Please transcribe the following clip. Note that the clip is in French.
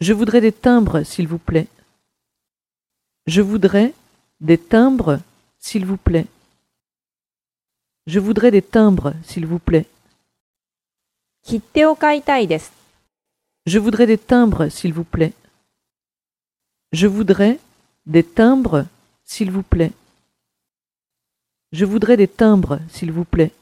Je voudrais des timbres, s'il vous plaît. Je voudrais des timbres, s'il vous plaît. Je voudrais des timbres, s'il vous plaît. Je voudrais des timbres, s'il vous plaît. Je voudrais des timbres, s'il vous plaît. Je voudrais des timbres, s'il vous plaît.